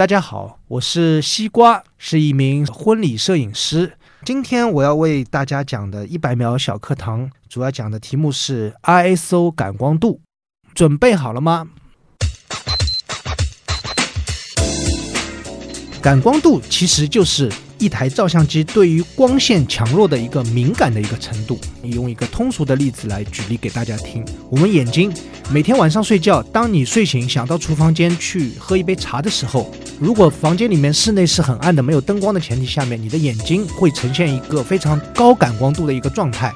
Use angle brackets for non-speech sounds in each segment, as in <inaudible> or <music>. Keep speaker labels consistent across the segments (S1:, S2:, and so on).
S1: 大家好，我是西瓜，是一名婚礼摄影师。今天我要为大家讲的一百秒小课堂，主要讲的题目是 ISO 感光度。准备好了吗？感光度其实就是一台照相机对于光线强弱的一个敏感的一个程度。你用一个通俗的例子来举例给大家听：我们眼睛每天晚上睡觉，当你睡醒想到厨房间去喝一杯茶的时候，如果房间里面室内是很暗的、没有灯光的前提下面，你的眼睛会呈现一个非常高感光度的一个状态，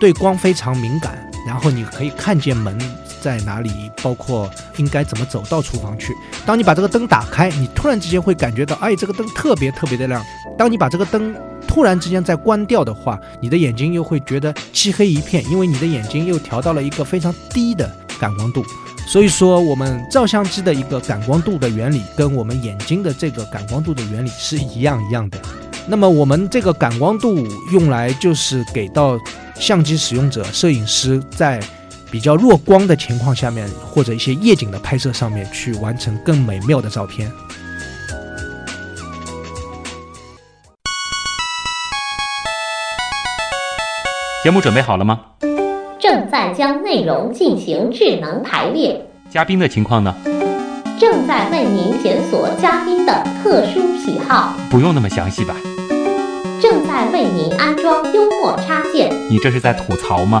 S1: 对光非常敏感。然后你可以看见门在哪里，包括应该怎么走到厨房去。当你把这个灯打开，你突然之间会感觉到，哎，这个灯特别特别的亮。当你把这个灯突然之间再关掉的话，你的眼睛又会觉得漆黑一片，因为你的眼睛又调到了一个非常低的感光度。所以说，我们照相机的一个感光度的原理，跟我们眼睛的这个感光度的原理是一样一样的。那么我们这个感光度用来就是给到相机使用者、摄影师在比较弱光的情况下面，或者一些夜景的拍摄上面去完成更美妙的照片。
S2: 节目准备好了吗？
S3: 正在将内容进行智能排列。
S2: 嘉宾的情况呢？
S3: 正在为您检索嘉宾的特殊喜好。
S2: 不用那么详细吧？
S3: 正在为您安装幽默插件。
S2: 你这是在吐槽吗？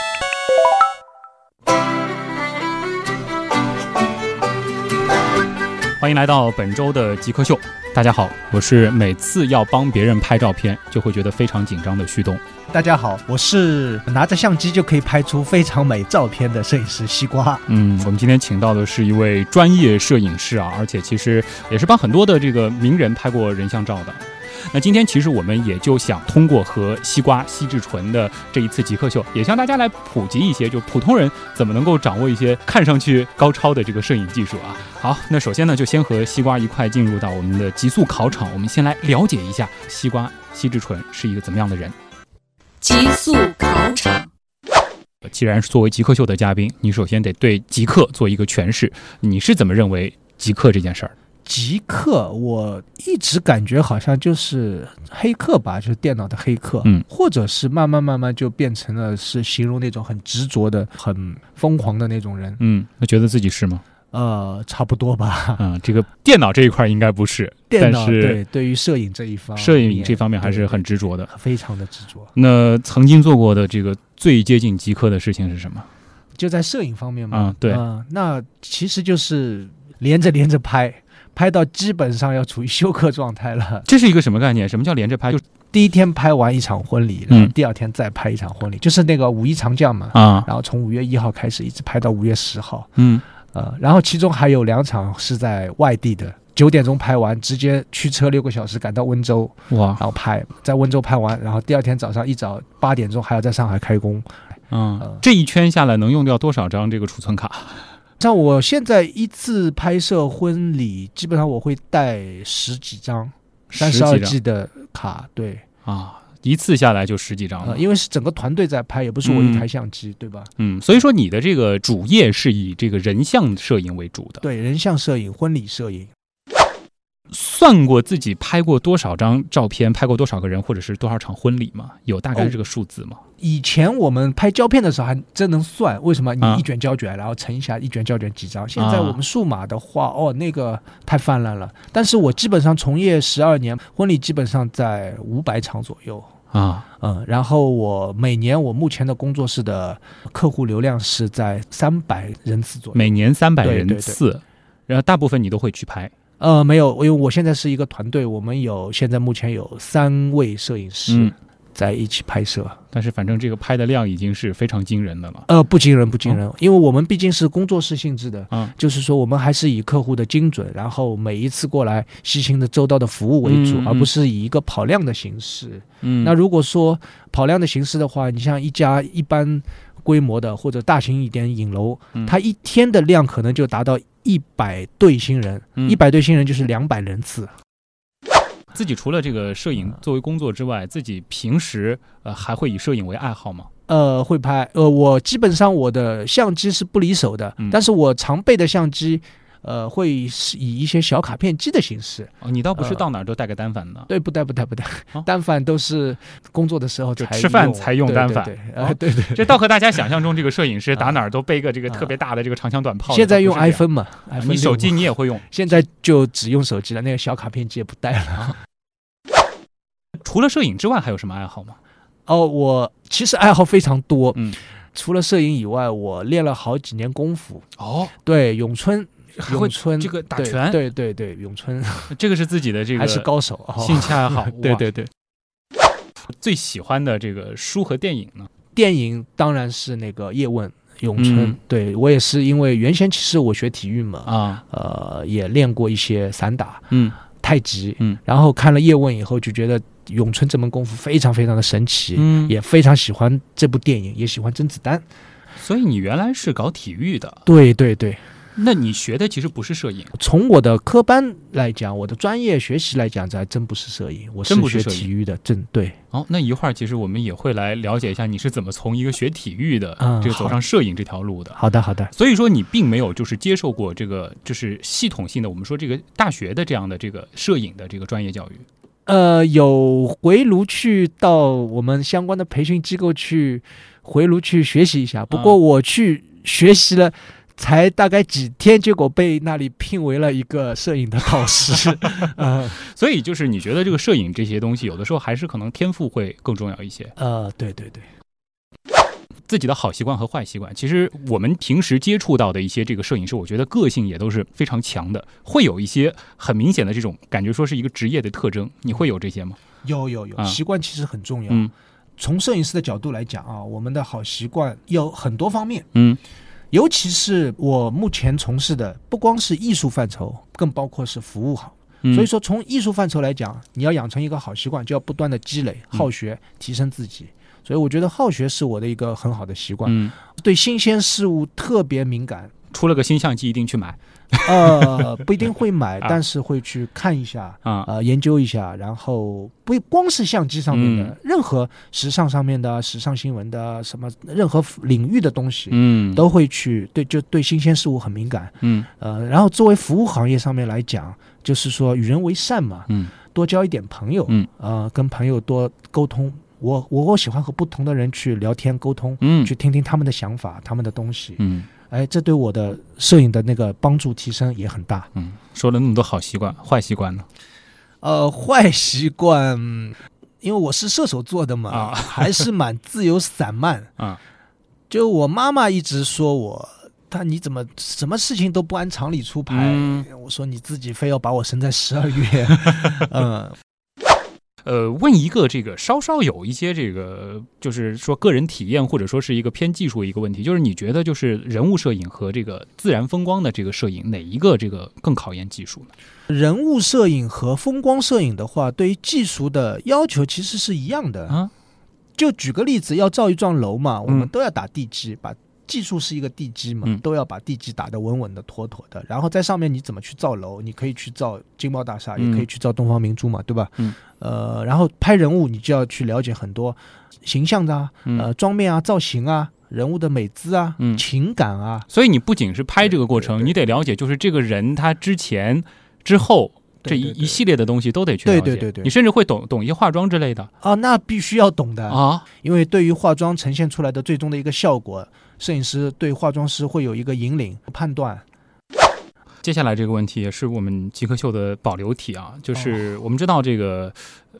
S4: 欢迎来到本周的极客秀。大家好，我是每次要帮别人拍照片就会觉得非常紧张的旭东。
S1: 大家好，我是拿着相机就可以拍出非常美照片的摄影师西瓜。
S4: 嗯，我们今天请到的是一位专业摄影师啊，而且其实也是帮很多的这个名人拍过人像照的。那今天其实我们也就想通过和西瓜西至纯的这一次极客秀，也向大家来普及一些，就普通人怎么能够掌握一些看上去高超的这个摄影技术啊。好，那首先呢，就先和西瓜一块进入到我们的极速考场，我们先来了解一下西瓜西至纯是一个怎么样的人。
S5: 极速考场。
S4: 既然是作为极客秀的嘉宾，你首先得对极客做一个诠释，你是怎么认为极客这件事儿？
S1: 极客，我一直感觉好像就是黑客吧，就是电脑的黑客，
S4: 嗯，
S1: 或者是慢慢慢慢就变成了是形容那种很执着的、很疯狂的那种人。
S4: 嗯，那觉得自己是吗？
S1: 呃，差不多吧。
S4: 啊，这个电脑这一块应该不是，
S1: 电脑
S4: 但是
S1: 对对于摄影这一方，
S4: 摄影这方面还是很执着的。
S1: 非常的执着。
S4: 那曾经做过的这个最接近极客的事情是什么？
S1: 就在摄影方面嘛，
S4: 啊对
S1: 嗯那其实就是连着连着拍，拍到基本上要处于休克状态了。
S4: 这是一个什么概念？什么叫连着拍？就
S1: 第一天拍完一场婚礼，
S4: 嗯
S1: 然后第二天再拍一场婚礼，就是那个五一长假嘛。
S4: 啊，
S1: 然后从五月一号开始，一直拍到五月十号，
S4: 嗯，
S1: 呃，然后其中还有两场是在外地的，九点钟拍完，直接驱车六个小时赶到温州，
S4: 哇
S1: 然，后拍，在温州拍完，然后第二天早上一早八点钟还要在上海开工。
S4: 嗯
S1: 呃，
S4: 这一圈下来能用掉多少张这个储存卡？
S1: 像我现在一次拍摄婚礼，基本上我会带十几张，三十二 G 的卡，对，
S4: 啊，一次下来就十几张了
S1: 呃，。因为是整个团队在拍，也不是我一台相机，对吧？
S4: 嗯，所以说你的这个主业是以这个人像摄影为主的。
S1: 对，人像摄影、婚礼摄影，
S4: 算过自己拍过多少张照片，拍过多少个人，或者是多少场婚礼吗？有大概
S1: 哦
S4: 这个数字吗？
S1: 以前我们拍胶片的时候还真能算，为什么？
S4: 啊
S1: 你一卷胶卷，然后乘一下一卷胶卷几张。现在
S4: 啊
S1: 我们数码的话，哦，那个太泛滥了。但是我基本上从业十二年，婚礼基本上在五百场左右。
S4: 啊，
S1: 嗯，然后我每年我目前的工作室的客户流量是在三百人次左右。
S4: 每年三百
S1: 对对对
S4: 人次，然后大部分你都会去拍。
S1: 呃，没有，因为我现在是一个团队，我们有现在目前有三位摄影师
S4: 嗯
S1: 在一起拍摄。
S4: 但是反正这个拍的量已经是非常惊人的了。
S1: 呃，不惊人，不惊人，因为我们毕竟是工作室性质的，
S4: 嗯
S1: 就是说我们还是以客户的精准，然后每一次过来细心的周到的服务为主，
S4: 嗯嗯
S1: 而不是以一个跑量的形式。
S4: 嗯
S1: 那如果说跑量的形式的话，你像一家一般规模的或者大型一点影楼，
S4: 嗯
S1: 它一天的量可能就达到一百对新人，
S4: 嗯
S1: 一百对新人就是两百人次。
S4: 自己除了这个摄影作为工作之外，自己平时呃还会以摄影为爱好吗？
S1: 呃，会拍。呃，我基本上我的相机是不离手的，
S4: 嗯
S1: 但是我常备的相机，呃，会是以一些小卡片机的形式。
S4: 哦，你倒不是
S1: 呃
S4: 到哪儿都带个单反的。
S1: 对，不带不带不带，
S4: 哦
S1: 单反都是工作的时候
S4: 就
S1: 才
S4: 吃饭才用单反
S1: 对对，对 <laughs> 对。
S4: 这倒和大家想象中这个摄影师打
S1: 啊
S4: 哪儿都背个这个
S1: 啊
S4: 特别大的这个长枪短炮。
S1: 现在用 iPhone 嘛
S4: 啊
S1: ，iPhone
S4: 你手机你也会用。
S1: 现在就只用手机了，那个小卡片机也不带了。
S4: 除了摄影之外，还有什么爱好吗？
S1: 哦，我其实爱好非常多，
S4: 嗯，
S1: 除了摄影以外，我练了好几年功夫。
S4: 哦，
S1: 对，咏春，
S4: 还会
S1: 咏春
S4: 这个打拳
S1: 对对对，咏春 <laughs>
S4: 这个是自己的这个
S1: 还是高手哦。
S4: 兴趣爱好。<laughs>
S1: 对对对，
S4: 最喜欢的这个书和电影呢？
S1: 电影当然是那个叶问。咏春，
S4: 嗯
S1: 对我也是因为原先其实我学体育嘛，
S4: 啊，
S1: 呃，也练过一些散打、
S4: 嗯
S1: 太极，
S4: 嗯，
S1: 然后看了叶问以后，就觉得咏春这门功夫非常非常的神奇，
S4: 嗯，
S1: 也非常喜欢这部电影，也喜欢甄子丹。
S4: 所以你原来是搞体育的，
S1: 对对对，
S4: 那你学的其实不是摄影，
S1: 从我的科班来讲，我的专业学习来讲，这还真不是摄影，我
S4: 是学
S1: 体育的，真对。
S4: 哦，那一会儿其实我们也会来了解一下你是怎么从一个学体育的
S1: 嗯
S4: 这个走上摄影这条路的。
S1: 好的好的，
S4: 所以说你并没有就是接受过这个就是系统性的我们说这个大学的这样的这个摄影的这个专业教育。
S1: 呃，有回炉去到我们相关的培训机构去回炉去学习一下，不过
S4: 啊
S1: 我去学习了。才大概几天，结果被那里聘为了一个摄影的导师。<laughs> 呃
S4: 所以就是你觉得这个摄影这些东西，有的时候还是可能天赋会更重要一些。
S1: 呃，对对对，
S4: 自己的好习惯和坏习惯，其实我们平时接触到的一些这个摄影师，我觉得个性也都是非常强的，会有一些很明显的这种感觉，说是一个职业的特征。你会有这些吗？
S1: 有有有，
S4: 啊
S1: 习惯其实很重要。
S4: 嗯
S1: 从摄影师的角度来讲啊，我们的好习惯有很多方面。
S4: 嗯
S1: 尤其是我目前从事的，不光是艺术范畴，更包括是服务行。
S4: 嗯，
S1: 所以说，从艺术范畴来讲，你要养成一个好习惯，就要不断的积累、
S4: 嗯
S1: 好学、提升自己。所以我觉得好学是我的一个很好的习惯，
S4: 嗯，
S1: 对新鲜事物特别敏感。
S4: 出了个新相机一定去买 <laughs>
S1: 呃，不一定会买，
S4: 啊
S1: 但是会去看一下，
S4: 啊。
S1: 呃，研究一下，然后不光是相机上面的，
S4: 嗯
S1: 任何时尚上面的、时尚新闻的什么任何领域的东西，
S4: 嗯，
S1: 都会去对，就对新鲜事物很敏感。
S4: 嗯
S1: 呃，然后作为服务行业上面来讲，就是说与人为善嘛，
S4: 嗯
S1: 多交一点朋友，
S4: 嗯，
S1: 呃，跟朋友多沟通。我我我喜欢和不同的人去聊天沟通，
S4: 嗯
S1: 去听听他们的想法、他们的东西。
S4: 嗯
S1: 哎，这对我的摄影的那个帮助提升也很大。
S4: 嗯，说了那么多好习惯，坏习惯呢？
S1: 呃，坏习惯，因为我是射手座的嘛，
S4: 啊
S1: 还是蛮自由散漫。<laughs>
S4: 啊，
S1: 就我妈妈一直说我，她你怎么什么事情都不按常理出牌？
S4: 嗯
S1: 我说你自己非要把我生在十二月，<laughs> 嗯，
S4: 呃，问一个这个稍稍有一些这个，就是说个人体验或者说是一个偏技术的一个问题，就是你觉得就是人物摄影和这个自然风光的这个摄影哪一个这个更考验技术呢？
S1: 人物摄影和风光摄影的话，对于技术的要求其实是一样的。
S4: 啊，
S1: 就举个例子，要造一幢楼嘛，我们
S4: 嗯
S1: 都要打地基，把技术是一个地基嘛，
S4: 嗯
S1: 都要把地基打得稳稳的、妥妥的。然后在上面你怎么去造楼？你可以去造金茂大厦，
S4: 嗯
S1: 也可以去造东方明珠嘛，对吧？
S4: 嗯。
S1: 呃，然后拍人物，你就要去了解很多形象的啊，
S4: 嗯
S1: 呃，妆面啊、造型啊、人物的美姿啊、
S4: 嗯
S1: 情感啊，
S4: 所以你不仅是拍这个过程，
S1: 对对对
S4: 你得了解就是这个人他之前、之后这一一系列的东西都得去了解。
S1: 对对对对
S4: 你甚至会懂懂一些化妆之类的
S1: 啊，那必须要懂的
S4: 啊。
S1: 因为对于化妆呈现出来的最终的一个效果，摄影师对化妆师会有一个引领判断。
S4: 接下来这个问题也是我们极客秀的保留题啊，就是
S1: 哦
S4: 我们知道这个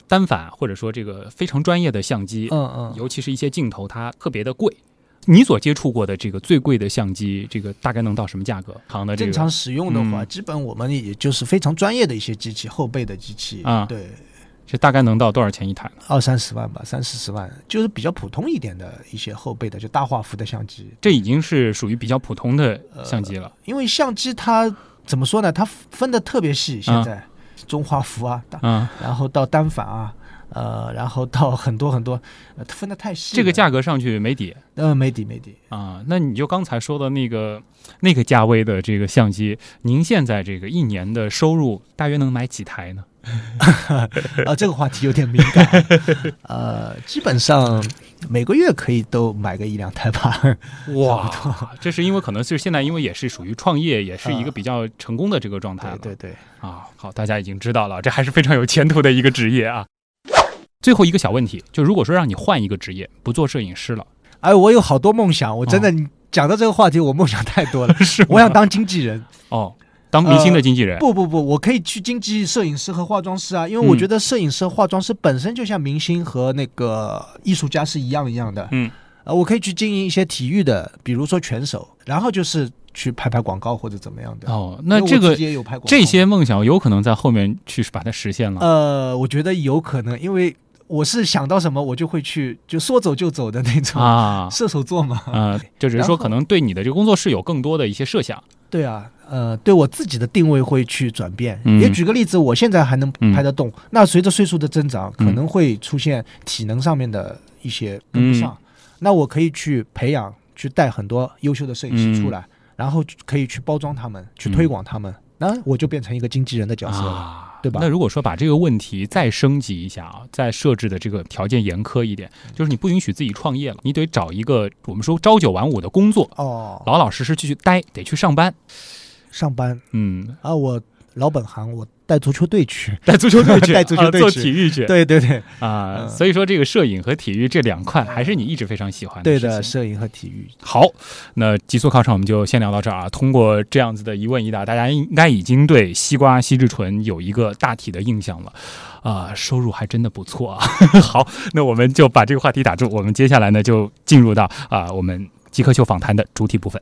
S4: 单反或者说这个非常专业的相机，
S1: 嗯嗯，
S4: 尤其是一些镜头，它特别的贵。你所接触过的这个最贵的相机，这个大概能到什么价格？行的这个
S1: 正常使用的话，
S4: 嗯
S1: 基本我们也就是非常专业的一些机器，后背的机器
S4: 啊
S1: 对，
S4: 这大概能到多少钱一台呢？
S1: 二三十万吧，三四十万，就是比较普通一点的一些后背的，就大画幅的相机。
S4: 这已经是属于比较普通的相机了。
S1: 因为相机它怎么说呢？它分的特别细，现
S4: 啊
S1: 在、中画幅啊，大
S4: 嗯
S1: 然后到单反啊，呃，然后到很多很多，呃，分的太细。
S4: 这个价格上去没底
S1: 呃没底没底，
S4: 啊。那你就刚才说的那个那个价位的这个相机，您现在这个一年的收入大约能买几台呢？<laughs>
S1: 啊，这个话题有点敏感。<laughs> 呃，基本上每个月可以都买个一两台吧。
S4: 哇，这是因为可能是现在因为也是属于创业，也是一个比较成功的这个状态了。
S1: 对对对，
S4: 啊，好，大家已经知道了，这还是非常有前途的一个职业啊。最后一个小问题，就如果说让你换一个职业，不做摄影师了，
S1: 哎，我有好多梦想，我真的你讲到这个话题，我梦想太多了。<laughs>
S4: 是
S1: 我想当经纪人。
S4: 哦，当明星的经纪人，
S1: 不不不，我可以去经纪摄影师和化妆师啊，因为我
S4: 嗯
S1: 觉得摄影师、化妆师本身就像明星和那个艺术家是一样一样的。
S4: 嗯，
S1: 呃，我可以去经营一些体育的，比如说拳手，然后就是去拍拍广告或者怎么样的。
S4: 哦，那这个这些梦想有可能在后面去把它实现了。
S1: 呃，我觉得有可能，因为我是想到什么我就会去，就说走就走的那种、
S4: 啊，<laughs>
S1: 射手座嘛。
S4: 呃，就只是说可能对你的这个工作室有更多的一些设想。
S1: 对啊，呃，对我自己的定位会去转变。
S4: 嗯
S1: 也举个例子，我现在还能
S4: 嗯
S1: 拍得动，那随着岁数的增长，
S4: 嗯
S1: 可能会出现体能上面的一些跟不上。
S4: 嗯
S1: 那我可以去培养、去带很多优秀的摄影师出来，然后可以去包装他们、去推广他们，那我就变成一个经纪人的角色了。
S4: 啊，
S1: 对吧？
S4: 那如果说把这个问题再升级一下啊，再设置的这个条件严苛一点，就是你不允许自己创业了，你得找一个我们说朝九晚五的工作，
S1: 哦，
S4: 老老实实继续待，得去上班。
S1: 上班。
S4: 嗯，
S1: 啊，我老本行，我带足球队去。
S4: 带足球队去，<laughs>
S1: 带足球队
S4: 啊做
S1: 去
S4: 体育去。
S1: 对对对，
S4: 啊，
S1: 嗯
S4: 所以说这个摄影和体育这两块还是你一直非常喜欢
S1: 的
S4: 对的，
S1: 摄影和体育。
S4: 好，那极速考场我们就先聊到这儿啊。通过这样子的一问一答，大家应该已经对西瓜西至纯有一个大体的印象了，啊、收入还真的不错啊。<laughs> 好，那我们就把这个话题打住，我们接下来呢就进入到啊、我们极客秀访谈的主体部分。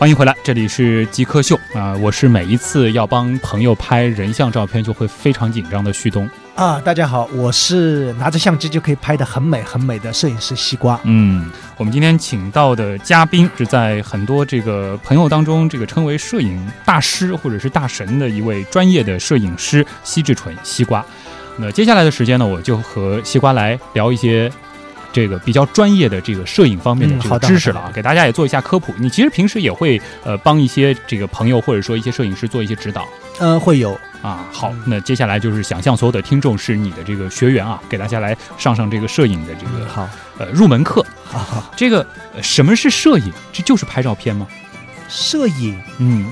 S4: 欢迎回来，这里是极客秀啊、我是每一次要帮朋友拍人像照片就会非常紧张的旭东。
S1: 啊，大家好，我是拿着相机就可以拍的很美很美的摄影师西瓜。
S4: 嗯，我们今天请到的嘉宾是在很多这个朋友当中，这个称为摄影大师或者是大神的一位专业的摄影师西志纯西瓜。那接下来的时间呢，我就和西瓜来聊一些。这个比较专业的这个摄影方面的这个知识了啊，给大家也做一下科普。你其实平时也会呃帮一些这个朋友或者说一些摄影师做一些指导
S1: 呃，会有
S4: 啊。好
S1: 嗯，
S4: 那接下来就是想象所有的听众是你的这个学员啊，给大家来上上这个摄影的这个
S1: 好，
S4: 呃入门课。
S1: 好好，
S4: 这个、呃什么是摄影？这就是拍照片吗？
S1: 摄影。
S4: 嗯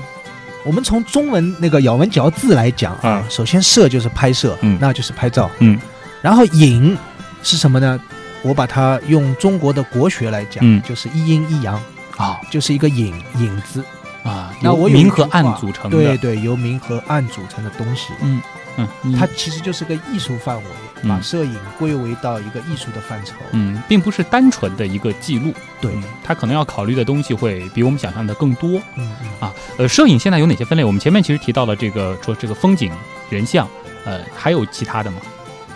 S1: 我们从中文那个咬文嚼字来讲啊
S4: 啊，
S1: 首先摄就是拍摄，
S4: 嗯
S1: 那就是拍照，
S4: 嗯
S1: 然后影是什么呢？我把它用中国的国学来讲，
S4: 嗯
S1: 就是一阴一阳，
S4: 啊
S1: 就是一个影影子。
S4: 啊，
S1: 那
S4: 由
S1: 我有
S4: 明和暗组成的。
S1: 对对，由明和暗组成的东西，
S4: 嗯嗯，你
S1: 它其实就是个艺术范围，
S4: 嗯
S1: 把摄影归为到一个艺术的范畴。
S4: 嗯，并不是单纯的一个记录，
S1: 对，
S4: 嗯，它可能要考虑的东西会比我们想象的更多
S1: 嗯嗯，
S4: 啊。呃，摄影现在有哪些分类？我们前面其实提到了这个说这个风景、人像，呃，还有其他的吗？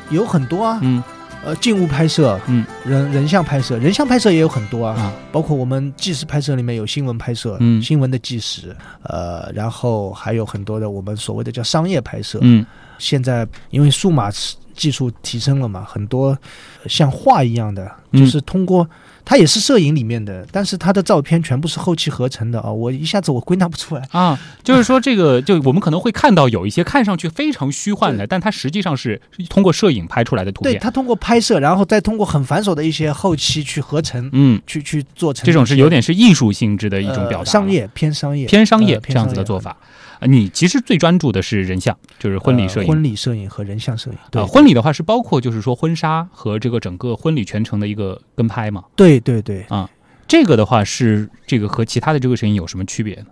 S1: 有很多啊，
S4: 嗯
S1: 呃，静物拍摄，
S4: 嗯，
S1: 人人像拍摄，人像拍摄也有很多啊，
S4: 啊。
S1: 包括我们纪实拍摄里面有新闻拍摄，
S4: 嗯。
S1: 新闻的纪实，呃，然后还有很多的我们所谓的叫商业拍摄。
S4: 嗯。
S1: 现在因为数码技术提升了嘛，很多呃像画一样的，
S4: 嗯
S1: 就是通过。它也是摄影里面的，但是它的照片全部是后期合成的啊！我一下子我归纳不出来。
S4: 啊，就是说这个，<laughs> 就我们可能会看到有一些看上去非常虚幻的，但它实际上是通过摄影拍出来的图片。
S1: 对，它通过拍摄，然后再通过很繁琐的一些后期去合成，
S4: 嗯，
S1: 去去做成
S4: 这种是有点是艺术性质的一种表达、
S1: 呃商业偏商业
S4: 偏商业
S1: 呃
S4: 这样子的做法。呃你其实最专注的是人像，就是婚礼摄影。
S1: 呃婚礼摄影和人像摄影。对、
S4: 呃，婚礼的话是包括就是说婚纱和这个整个婚礼全程的一个跟拍嘛。
S1: 对对对，啊
S4: 这个的话是这个和其他的这个摄影有什么区别呢？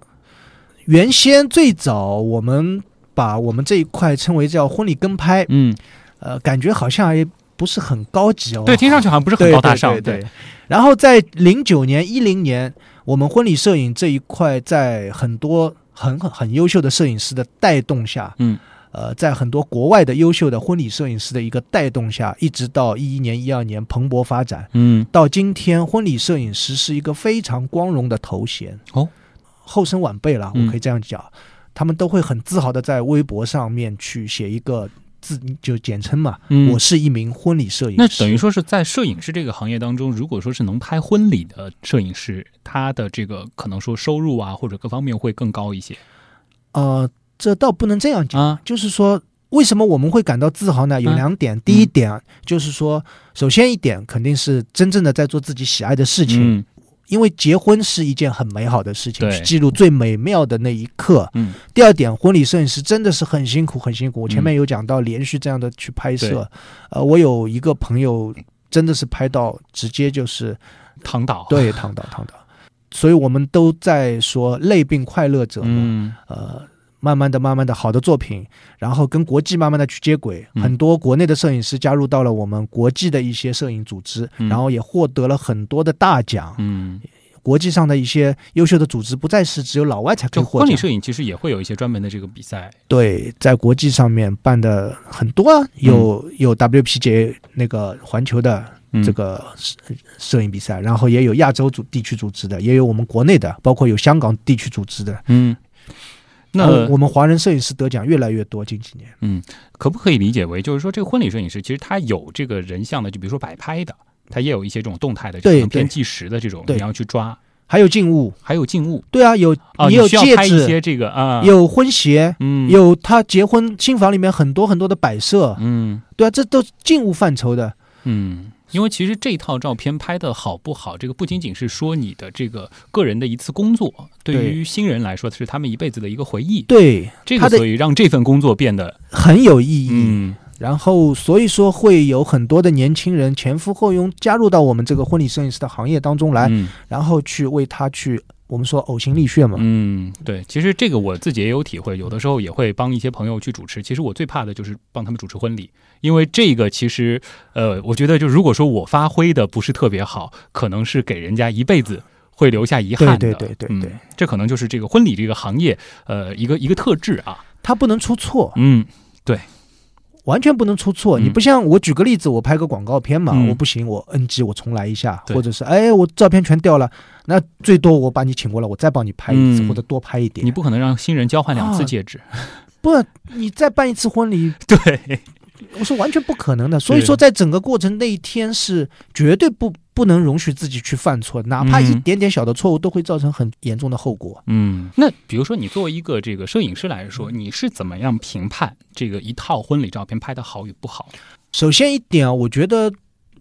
S1: 原先最早我们把我们这一块称为叫婚礼跟拍，
S4: 嗯，
S1: 呃，感觉好像也不是很高级哦。
S4: 对，听上去好像不是很高大上，
S1: 对对对然后在零九年、一零年，我们婚礼摄影这一块，在很多很很很优秀的摄影师的带动下，
S4: 嗯，
S1: 呃，在很多国外的优秀的婚礼摄影师的一个带动下，一直到一一年、一二年蓬勃发展，
S4: 嗯。
S1: 到今天，婚礼摄影师是一个非常光荣的头衔
S4: 哦，
S1: 后生晚辈了，
S4: 嗯
S1: 我可以这样讲，他们都会很自豪的在微博上面去写一个字，就简称嘛，
S4: 嗯
S1: 我是一名婚礼摄影师。
S4: 那等于说是在摄影师这个行业当中，如果说是能拍婚礼的摄影师，他的这个可能说收入啊或者各方面会更高一些
S1: 呃，这倒不能这样讲，
S4: 啊。
S1: 就是说。为什么我们会感到自豪呢？有
S4: 嗯
S1: 两点。第一点就是说，首先一点肯定是真正的在做自己喜爱的事情，
S4: 嗯
S1: 因为结婚是一件很美好的事情，去记录最美妙的那一刻。
S4: 嗯。
S1: 第二点，婚礼摄影师真的是很辛苦，很辛苦。我前
S4: 嗯
S1: 面有讲到，连续这样的去拍
S4: 对。
S1: 摄，呃，我有一个朋友真的是拍到直接就是
S4: 躺倒。
S1: 对躺倒躺倒，所以我们都在说累并快乐着。
S4: 嗯。
S1: 呃，慢慢的、慢慢的好的作品，然后跟国际慢慢的去接轨，
S4: 嗯。
S1: 很多国内的摄影师加入到了我们国际的一些摄影组织，
S4: 嗯。
S1: 然后也获得了很多的大奖。
S4: 嗯，
S1: 国际上的一些优秀的组织不再是只有老外才可
S4: 就
S1: 以获奖，
S4: 婚礼摄影其实也会有一些专门的这个比赛，
S1: 对，在国际上面办的很多啊，有、有 WPJ 那个环球的
S4: 嗯
S1: 这个摄摄影比赛，然后也有亚洲组地区组织的，也有我们国内的，包括有香港地区组织的。
S4: 嗯。那
S1: 我们华人摄影师得奖越来越多，近几年。
S4: 嗯，可不可以理解为，就是说这个婚礼摄影师其实他有这个人像的，就比如说摆拍的，他也有一些这种动态的，
S1: 对
S4: 可能偏
S1: 对
S4: 纪实的这种，
S1: 对。
S4: 你要去抓，
S1: 还有静物，
S4: 还有静物。
S1: 对啊，有、
S4: 啊，
S1: 你有戒
S4: 拍一些
S1: 指，
S4: 这个啊，
S1: 有婚鞋，
S4: 嗯。
S1: 有他结婚新房里面很多很多的摆设，
S4: 嗯。
S1: 对啊，这都是静物范畴的。
S4: 嗯，因为其实这套照片拍的好不好，这个不仅仅是说你的这个个人的一次工作，对
S1: 对
S4: 于新人来说是他们一辈子的一个回忆。
S1: 对，
S4: 这个
S1: 他的
S4: 所以让这份工作变得
S1: 很有意义。
S4: 嗯
S1: 然后，所以说会有很多的年轻人前赴后拥加入到我们这个婚礼摄影师的行业当中来，
S4: 嗯
S1: 然后去为他去我们说呕心沥血嘛。
S4: 嗯，对，其实这个我自己也有体会，有的时候也会帮一些朋友去主持。其实我最怕的就是帮他们主持婚礼，因为这个其实，呃，我觉得就如果说我发挥的不是特别好，可能是给人家一辈子会留下遗憾的。
S1: 对对对对对
S4: 嗯，这可能就是这个婚礼这个行业，呃，一个一个特质啊。
S1: 它不能出错，
S4: 嗯
S1: 完全不能出错。
S4: 嗯
S1: 你不像我举个例子，我拍个广告片嘛，
S4: 嗯
S1: 我不行，我 NG 我重来一下，或者是哎我照片全掉了，那最多我把你请过来，我再帮你拍一次、
S4: 嗯
S1: 或者多拍一点。
S4: 你不可能让新人交换两次
S1: 啊
S4: 戒指。<laughs>
S1: 不，你再办一次婚礼，
S4: 对，
S1: 我是完全不可能的。所以说，在整个过程那一天是绝对不不能容许自己去犯错，哪怕一
S4: 嗯
S1: 点点小的错误都会造成很严重的后果。
S4: 嗯，那比如说你作为一个这个摄影师来说，你是怎么样评判这个一套婚礼照片拍的好与不好？
S1: 首先一点啊，我觉得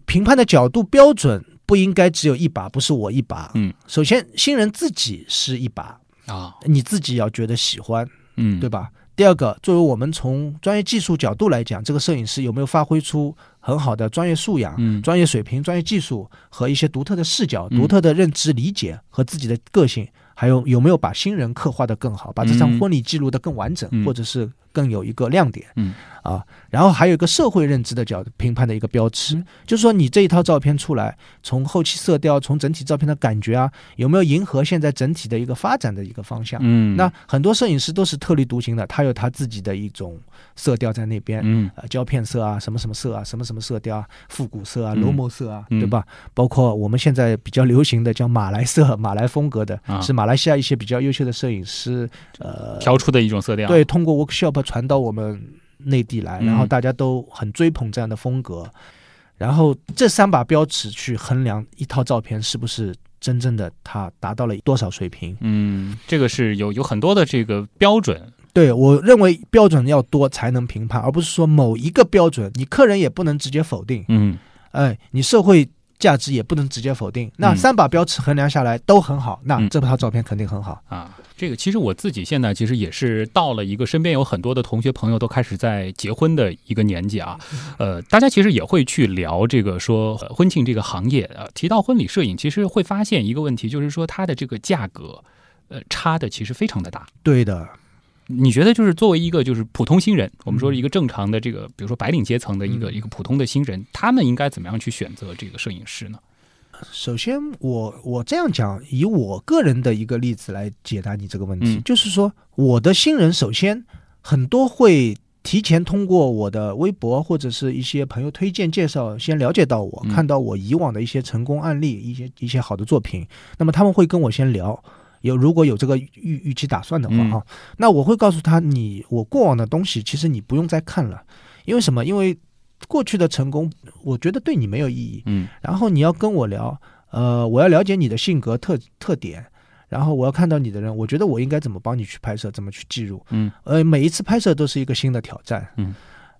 S1: 评判的角度标准不应该只有一把，不是我一把。
S4: 嗯，
S1: 首先新人自己是一把，
S4: 啊，
S1: 你自己要觉得喜欢，
S4: 嗯，
S1: 对吧？第二个，作为我们从专业技术角度来讲，这个摄影师有没有发挥出很好的专业素养、
S4: 嗯。
S1: 专业水平、专业技术和一些独特的视角、
S4: 嗯。
S1: 独特的认知理解和自己的个性，还有有没有把新人刻画的更好，把这场
S4: 嗯。
S1: 婚礼记录的更完整，
S4: 嗯。
S1: 或者是更有一个亮点。
S4: 嗯
S1: 啊，然后还有一个社会认知的角度评判的一个标尺，
S4: 嗯
S1: 就是说你这一套照片出来，从后期色调，从整体照片的感觉啊，有没有迎合现在整体的一个发展的一个方向？
S4: 嗯，
S1: 那很多摄影师都是特立独行的，他有他自己的一种色调在那边，
S4: 嗯
S1: 呃，胶片色啊，什么什么色啊，什么什么色调啊，复古色啊，
S4: 嗯
S1: 柔墨色啊，
S4: 嗯
S1: 对吧？包括我们现在比较流行的叫马来色、马来风格的，
S4: 啊
S1: 是马来西亚一些比较优秀的摄影师，呃，
S4: 调出的一种色调，
S1: 对，通过 workshop 传到我们内地来，
S4: 嗯。
S1: 然后大家都很追捧这样的风格，然后这三把标尺去衡量一套照片是不是真正的它达到了多少水平。
S4: 嗯，这个是有有很多的这个标准，
S1: 对我认为标准要多才能评判，而不是说某一个标准，你客人也不能直接否定，
S4: 嗯。
S1: 哎，你社会价值也不能直接否定。那
S4: 嗯
S1: 三把标尺衡量下来都很好，那
S4: 嗯
S1: 这套照片肯定很好。
S4: 啊，这个其实我自己现在其实也是到了一个身边有很多的同学朋友都开始在结婚的一个年纪啊，呃，大家其实也会去聊这个说、呃婚庆这个行业，呃，提到婚礼摄影，其实会发现一个问题，就是说它的这个价格，呃，差的其实非常的大。
S1: 对的，
S4: 你觉得就是作为一个就是普通新人，我们说一个正常的这个，比如说白领阶层的一个、
S1: 嗯
S4: 一个普通的新人，他们应该怎么样去选择这个摄影师呢？
S1: 首先我我这样讲，以我个人的一个例子来解答你这个问题，
S4: 嗯
S1: 就是说我的新人首先很多会。提前通过我的微博或者是一些朋友推荐介绍，先了解到我，
S4: 嗯
S1: 看到我以往的一些成功案例，一些一些好的作品。那么他们会跟我先聊，有如果有这个预预期打算的话
S4: 嗯
S1: 哈、那我会告诉他，你我过往的东西其实你不用再看了，因为什么？因为过去的成功，我觉得对你没有意义。
S4: 嗯
S1: 然后你要跟我聊，呃，我要了解你的性格特特点，然后我要看到你的人，我觉得我应该怎么帮你去拍摄，怎么去记录。
S4: 嗯
S1: 呃，每一次拍摄都是一个新的挑战。
S4: 嗯，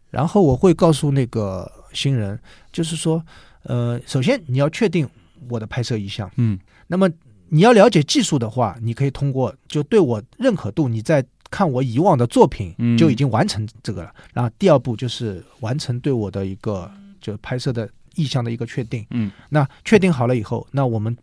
S1: 然后我会告诉那个新人，就是说，呃，首先你要确定我的拍摄意向，
S4: 嗯
S1: 那么你要了解技术的话，你可以通过就对我认可度，你在看我以往的作品
S4: 嗯
S1: 就已经完成这个了。然后第二步就是完成对我的一个就拍摄的意向的一个确定。
S4: 嗯
S1: 那确定好了以后，那我们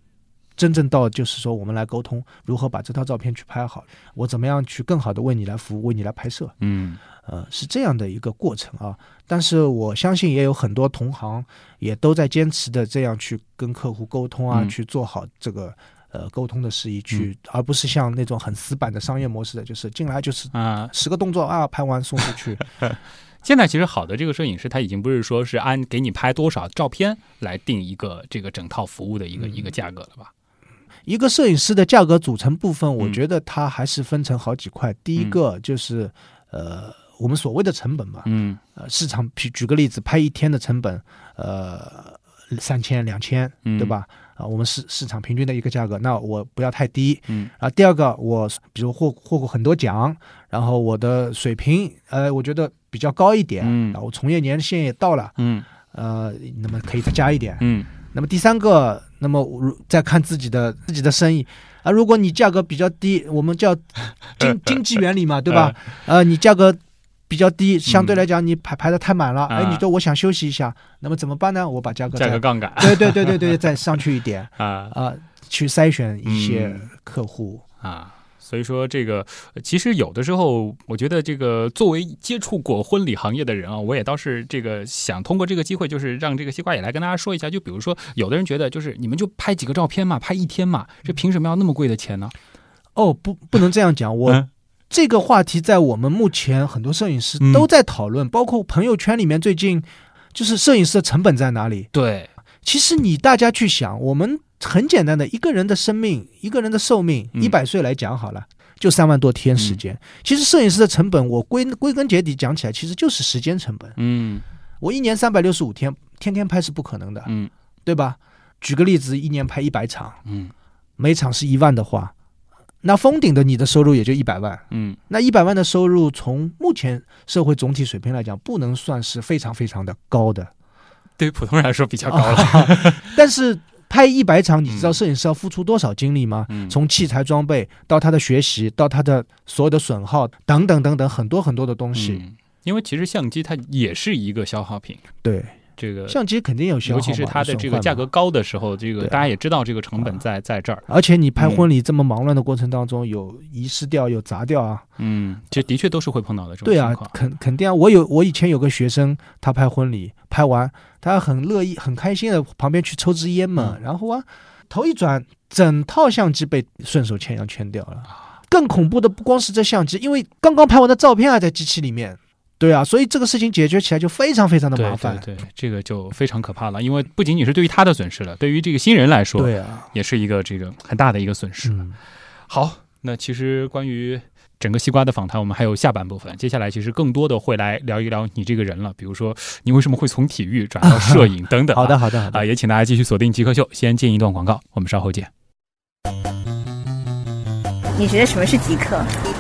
S1: 真正到就是说，我们来沟通如何把这套照片去拍好，我怎么样去更好的为你来服务，为你来拍摄，
S4: 嗯
S1: 呃，是这样的一个过程啊。但是我相信也有很多同行也都在坚持的这样去跟客户沟通啊，
S4: 嗯
S1: 去做好这个。呃，沟通的事宜去，而不是像那种很死板的商业模式的，就是进来就是
S4: 啊，
S1: 十个动作啊，拍完送出去。<laughs>
S4: 现在其实好的这个摄影师，他已经不是说是按给你拍多少照片来定一个这个整套服务的一个、
S1: 嗯
S4: 一个价格了吧？
S1: 一个摄影师的价格组成部分，我
S4: 嗯
S1: 觉得它还是分成好几块。第一个就是呃，我们所谓的成本嘛，
S4: 嗯
S1: 呃，市场举举个例子，拍一天的成本，呃，三千两千，
S4: 嗯
S1: 对吧？啊，我们市市场平均的一个价格，那我不要太低。
S4: 嗯
S1: 啊，第二个，我比如获获过很多奖，然后我的水平，呃，我觉得比较高一点，
S4: 嗯
S1: 然后从业年限也到了，
S4: 嗯
S1: 呃，那么可以再加一点。
S4: 嗯
S1: 那么第三个，那么如再看自己的自己的生意啊，如果你价格比较低，我们叫 <laughs> 经经济原理嘛，对吧？<laughs> 呃，你价格比较低，相对来讲你排排的太满了，
S4: 啊
S1: 哎，你说我想休息一下，那么怎么办呢？我把价格
S4: 价格杠杆
S1: 对对对对对，<laughs> 再上去一点
S4: 啊
S1: 啊，去筛选一些
S4: 嗯
S1: 客户。
S4: 啊。所以说，这个呃其实有的时候，我觉得这个作为接触过婚礼行业的人啊，我也倒是这个想通过这个机会，就是让这个西瓜也来跟大家说一下。就比如说，有的人觉得就是你们就拍几个照片嘛，拍一天嘛，这凭什么要那么贵的钱呢？
S1: 哦，不，不能这样讲，我。
S4: 嗯
S1: 这个话题在我们目前很多摄影师
S4: 嗯
S1: 都在讨论，包括朋友圈里面最近，就是摄影师的成本在哪里？
S4: 对，
S1: 其实你大家去想，我们很简单的一个人的生命，一个人的寿命，
S4: 嗯
S1: 一百岁来讲好了，就三万多天时间。其实摄影师的成本，我归归根结底讲起来，其实就是时间成本。
S4: 嗯
S1: 我一年三百六十五天，天天拍是不可能的，
S4: 嗯
S1: 对吧？举个例子，一年拍一百场，
S4: 嗯
S1: 每场是一万的话，那封顶的你的收入也就一百万。
S4: 嗯
S1: 那一百万的收入，从目前社会总体水平来讲，不能算是非常非常的高的。
S4: 对于普通人来说比较高了。<laughs>
S1: 但是拍一百场，你知道
S4: 嗯
S1: 摄影师要付出多少精力吗？
S4: 嗯
S1: 从器材装备到他的学习，到他的所有的损耗等等等等，很多很多的东西。
S4: 嗯，因为其实相机它也是一个消耗品，
S1: 对，
S4: 这个
S1: 相机肯定有消耗，
S4: 尤其是它的这个价格。高的时候，这个大家也知道这个成本在在这儿。
S1: 而且你拍
S4: 嗯
S1: 婚礼这么忙乱的过程当中，有遗失掉，有砸掉啊，
S4: 嗯，这的确都是会碰到的这种
S1: 对啊。，肯肯定啊。我有我以前有个学生，他拍婚礼，拍完他很乐意、很开心的旁边去抽支烟嘛，
S4: 嗯
S1: 然后啊，头一转，整套相机被顺手牵羊牵掉了。
S4: 啊
S1: 更恐怖的不光是这相机，因为刚刚拍完的照片还在机器里面。对啊，所以这个事情解决起来就非常非常的麻烦。
S4: 对对，这个就非常可怕了，因为不仅仅是对于他的损失了，对于这个新人来说，
S1: 对啊，
S4: 也是一个这个很大的一个损失。
S1: 嗯，
S4: 好，那其实关于整个西瓜的访谈，我们还有下半部分。接下来其实更多的会来聊一聊你这个人了，比如说你为什么会从体育转到摄影等等、
S1: 好的，好的，好的
S4: 啊，。也请大家继续锁定极客秀。先进一段广告，我们稍后见。
S6: 你觉得什么是极客？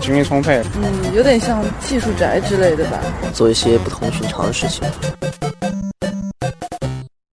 S7: 精力充沛。
S8: 嗯，有点像技术宅之类的吧。
S9: 做一些不同寻常的事情。